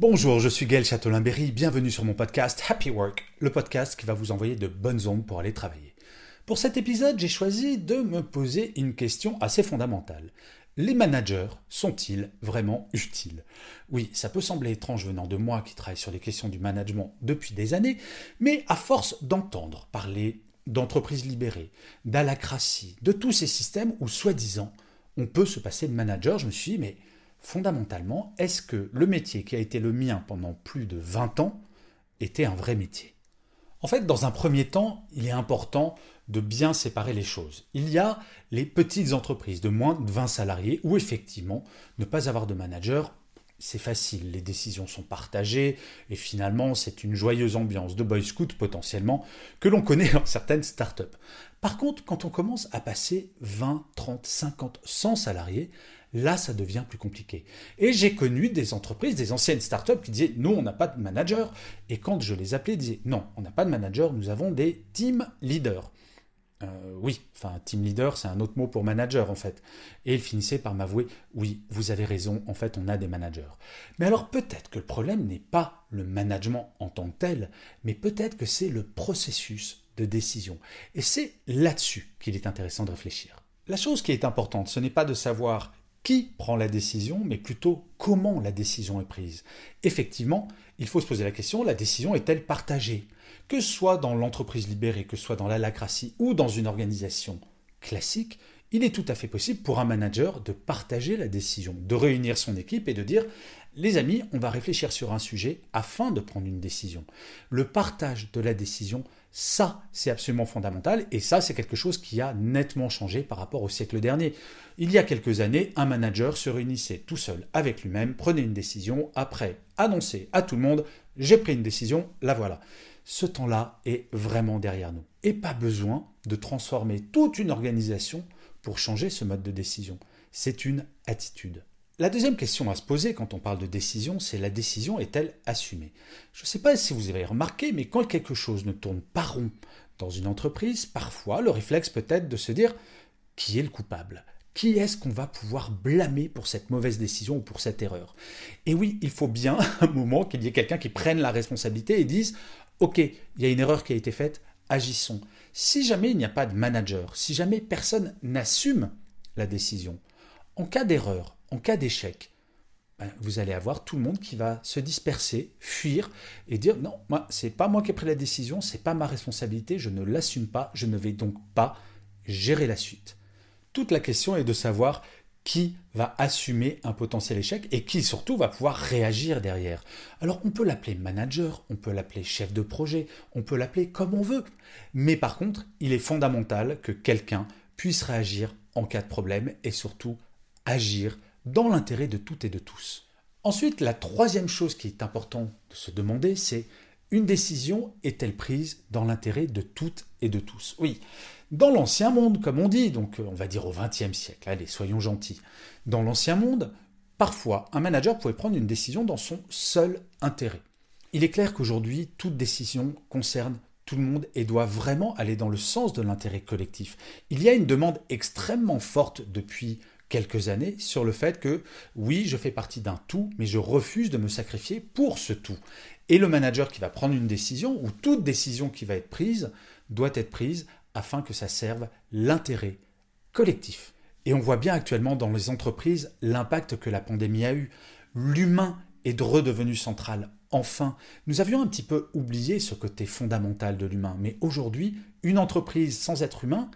Bonjour, je suis Gaël Châtelain-Berry, bienvenue sur mon podcast Happy Work, le podcast qui va vous envoyer de bonnes ondes pour aller travailler. Pour cet épisode, j'ai choisi de me poser une question assez fondamentale. Les managers sont-ils vraiment utiles? Oui, ça peut sembler étrange venant de moi qui travaille sur les questions du management depuis des années, mais à force d'entendre parler d'entreprises libérées, d'alacratie, de tous ces systèmes où, soi-disant, on peut se passer de manager, je me suis dit, mais fondamentalement, est-ce que le métier qui a été le mien pendant plus de 20 ans était un vrai métier? En fait, dans un premier temps, il est important de bien séparer les choses. Il y a les petites entreprises de moins de 20 salariés où effectivement, ne pas avoir de manager, c'est facile, les décisions sont partagées et finalement c'est une joyeuse ambiance de boy scout potentiellement que l'on connaît dans certaines startups. Par contre, quand on commence à passer 20, 30, 50, 100 salariés, là ça devient plus compliqué. Et j'ai connu des entreprises, des anciennes startups qui disaient nous on n'a pas de manager et quand je les appelais ils disaient non, on n'a pas de manager, nous avons des team leaders. Euh, oui, enfin, team leader, c'est un autre mot pour manager en fait. Et il finissait par m'avouer, oui, vous avez raison, en fait, on a des managers. Mais alors peut-être que le problème n'est pas le management en tant que tel, mais peut-être que c'est le processus de décision. Et c'est là-dessus qu'il est intéressant de réfléchir. La chose qui est importante, ce n'est pas de savoir qui prend la décision, mais plutôt comment la décision est prise. Effectivement, il faut se poser la question, la décision est-elle partagée? Que ce soit dans l'entreprise libérée, que ce soit dans la lacratie ou dans une organisation classique, il est tout à fait possible pour un manager de partager la décision, de réunir son équipe et de dire les amis, on va réfléchir sur un sujet afin de prendre une décision. Le partage de la décision, ça, c'est absolument fondamental et ça, c'est quelque chose qui a nettement changé par rapport au siècle dernier. Il y a quelques années, un manager se réunissait tout seul avec lui-même, prenait une décision, après annonçait à tout le monde j'ai pris une décision, la voilà. Ce temps-là est vraiment derrière nous. Et pas besoin de transformer toute une organisation pour changer ce mode de décision. C'est une attitude. La deuxième question à se poser quand on parle de décision, c'est la décision est-elle assumée? Je ne sais pas si vous avez remarqué, mais quand quelque chose ne tourne pas rond dans une entreprise, parfois le réflexe peut être de se dire qui est le coupable? Qui est-ce qu'on va pouvoir blâmer pour cette mauvaise décision ou pour cette erreur? Et oui, il faut bien un moment qu'il y ait quelqu'un qui prenne la responsabilité et dise Ok, il y a une erreur qui a été faite, agissons. Si jamais il n'y a pas de manager, si jamais personne n'assume la décision, en cas d'erreur, en cas d'échec, ben, vous allez avoir tout le monde qui va se disperser, fuir et dire non, moi c'est pas moi qui ai pris la décision, c'est pas ma responsabilité, je ne l'assume pas, je ne vais donc pas gérer la suite. Toute la question est de savoir qui va assumer un potentiel échec et qui surtout va pouvoir réagir derrière. Alors on peut l'appeler manager, on peut l'appeler chef de projet, on peut l'appeler comme on veut. Mais par contre, il est fondamental que quelqu'un puisse réagir en cas de problème et surtout agir dans l'intérêt de toutes et de tous. Ensuite, la troisième chose qui est importante de se demander, c'est une décision est-elle prise dans l'intérêt de toutes et de tous? Oui, dans l'ancien monde, comme on dit, donc on va dire au XXe siècle, allez, soyons gentils, dans l'ancien monde, parfois un manager pouvait prendre une décision dans son seul intérêt. Il est clair qu'aujourd'hui, toute décision concerne tout le monde et doit vraiment aller dans le sens de l'intérêt collectif. Il y a une demande extrêmement forte depuis quelques années sur le fait que oui, je fais partie d'un tout, mais je refuse de me sacrifier pour ce tout. Et le manager qui va prendre une décision, ou toute décision qui va être prise, doit être prise afin que ça serve l'intérêt collectif. Et on voit bien actuellement dans les entreprises l'impact que la pandémie a eu. L'humain est redevenu central. Enfin, nous avions un petit peu oublié ce côté fondamental de l'humain, mais aujourd'hui, une entreprise sans être humain,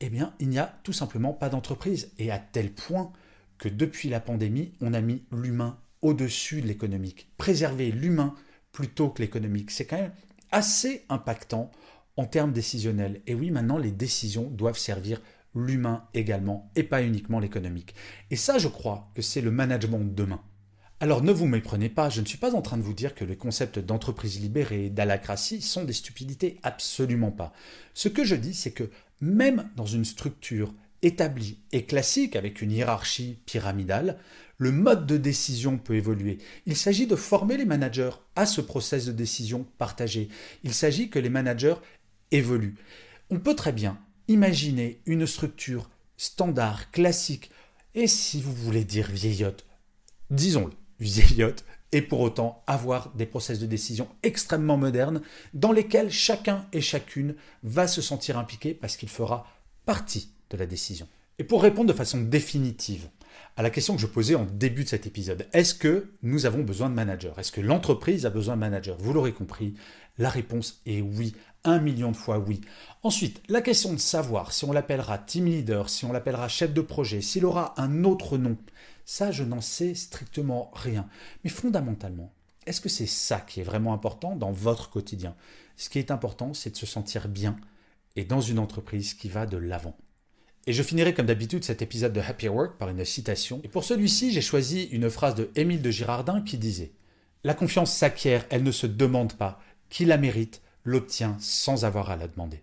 eh bien, il n'y a tout simplement pas d'entreprise. Et à tel point que depuis la pandémie, on a mis l'humain au-dessus de l'économique. Préserver l'humain plutôt que l'économique, c'est quand même assez impactant en termes décisionnels. Et oui, maintenant, les décisions doivent servir l'humain également et pas uniquement l'économique. Et ça, je crois que c'est le management de demain. Alors ne vous méprenez pas, je ne suis pas en train de vous dire que les concepts d'entreprise libérée, d'alacratie sont des stupidités, absolument pas. Ce que je dis, c'est que même dans une structure établie et classique avec une hiérarchie pyramidale, le mode de décision peut évoluer. Il s'agit de former les managers à ce process de décision partagé. Il s'agit que les managers évoluent. On peut très bien imaginer une structure standard, classique, et si vous voulez dire vieillotte, disons-le, vieillotte, et pour autant avoir des process de décision extrêmement modernes dans lesquels chacun et chacune va se sentir impliqué parce qu'il fera partie de la décision. Et pour répondre de façon définitive à la question que je posais en début de cet épisode, est-ce que nous avons besoin de managers? Est-ce que l'entreprise a besoin de managers? Vous l'aurez compris, la réponse est oui, un million de fois oui. Ensuite, la question de savoir si on l'appellera team leader, si on l'appellera chef de projet, s'il aura un autre nom, ça, je n'en sais strictement rien. Mais fondamentalement, est-ce que c'est ça qui est vraiment important dans votre quotidien? Ce qui est important, c'est de se sentir bien et dans une entreprise qui va de l'avant. Et je finirai comme d'habitude cet épisode de Happy Work par une citation. Et pour celui-ci, j'ai choisi une phrase de Émile de Girardin qui disait La confiance s'acquiert, elle ne se demande pas. Qui la mérite l'obtient sans avoir à la demander.